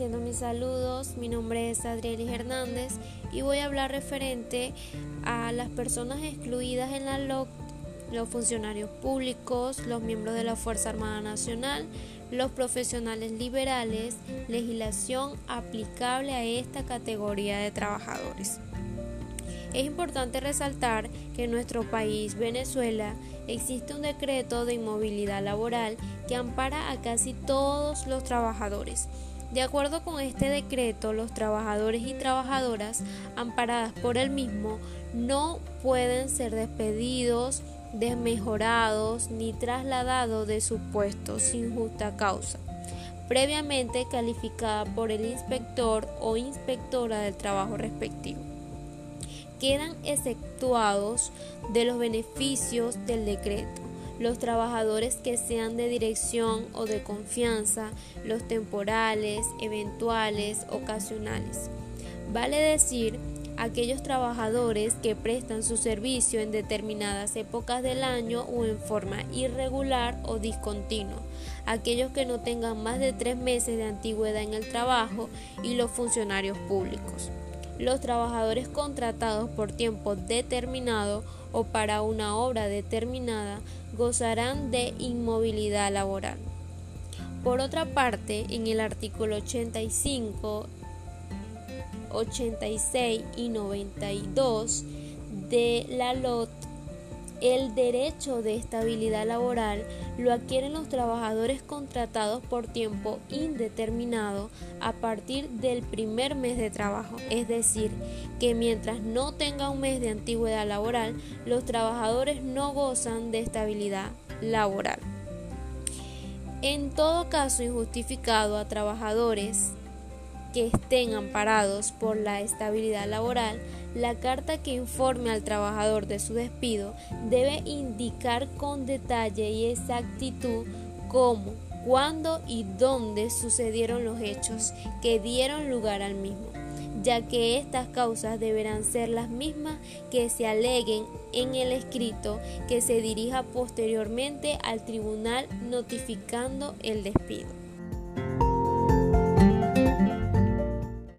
extiendo mis saludos. Mi nombre es Adrielis Hernández y voy a hablar referente a las personas excluidas en la LOC, los funcionarios públicos, los miembros de la Fuerza Armada Nacional, los profesionales liberales, legislación aplicable a esta categoría de trabajadores. Es importante resaltar que en nuestro país, Venezuela, existe un decreto de inmovilidad laboral que ampara a casi todos los trabajadores. De acuerdo con este decreto, los trabajadores y trabajadoras amparadas por el mismo no pueden ser despedidos, desmejorados ni trasladados de su puesto sin justa causa, previamente calificada por el inspector o inspectora del trabajo respectivo. Quedan exceptuados de los beneficios del decreto los trabajadores que sean de dirección o de confianza, los temporales, eventuales, ocasionales. Vale decir, aquellos trabajadores que prestan su servicio en determinadas épocas del año o en forma irregular o discontinua, aquellos que no tengan más de tres meses de antigüedad en el trabajo y los funcionarios públicos los trabajadores contratados por tiempo determinado o para una obra determinada gozarán de inmovilidad laboral. Por otra parte, en el artículo 85, 86 y 92 de la LOT el derecho de estabilidad laboral lo adquieren los trabajadores contratados por tiempo indeterminado a partir del primer mes de trabajo, es decir, que mientras no tenga un mes de antigüedad laboral, los trabajadores no gozan de estabilidad laboral. En todo caso injustificado a trabajadores que estén amparados por la estabilidad laboral, la carta que informe al trabajador de su despido debe indicar con detalle y exactitud cómo, cuándo y dónde sucedieron los hechos que dieron lugar al mismo, ya que estas causas deberán ser las mismas que se aleguen en el escrito que se dirija posteriormente al tribunal notificando el despido.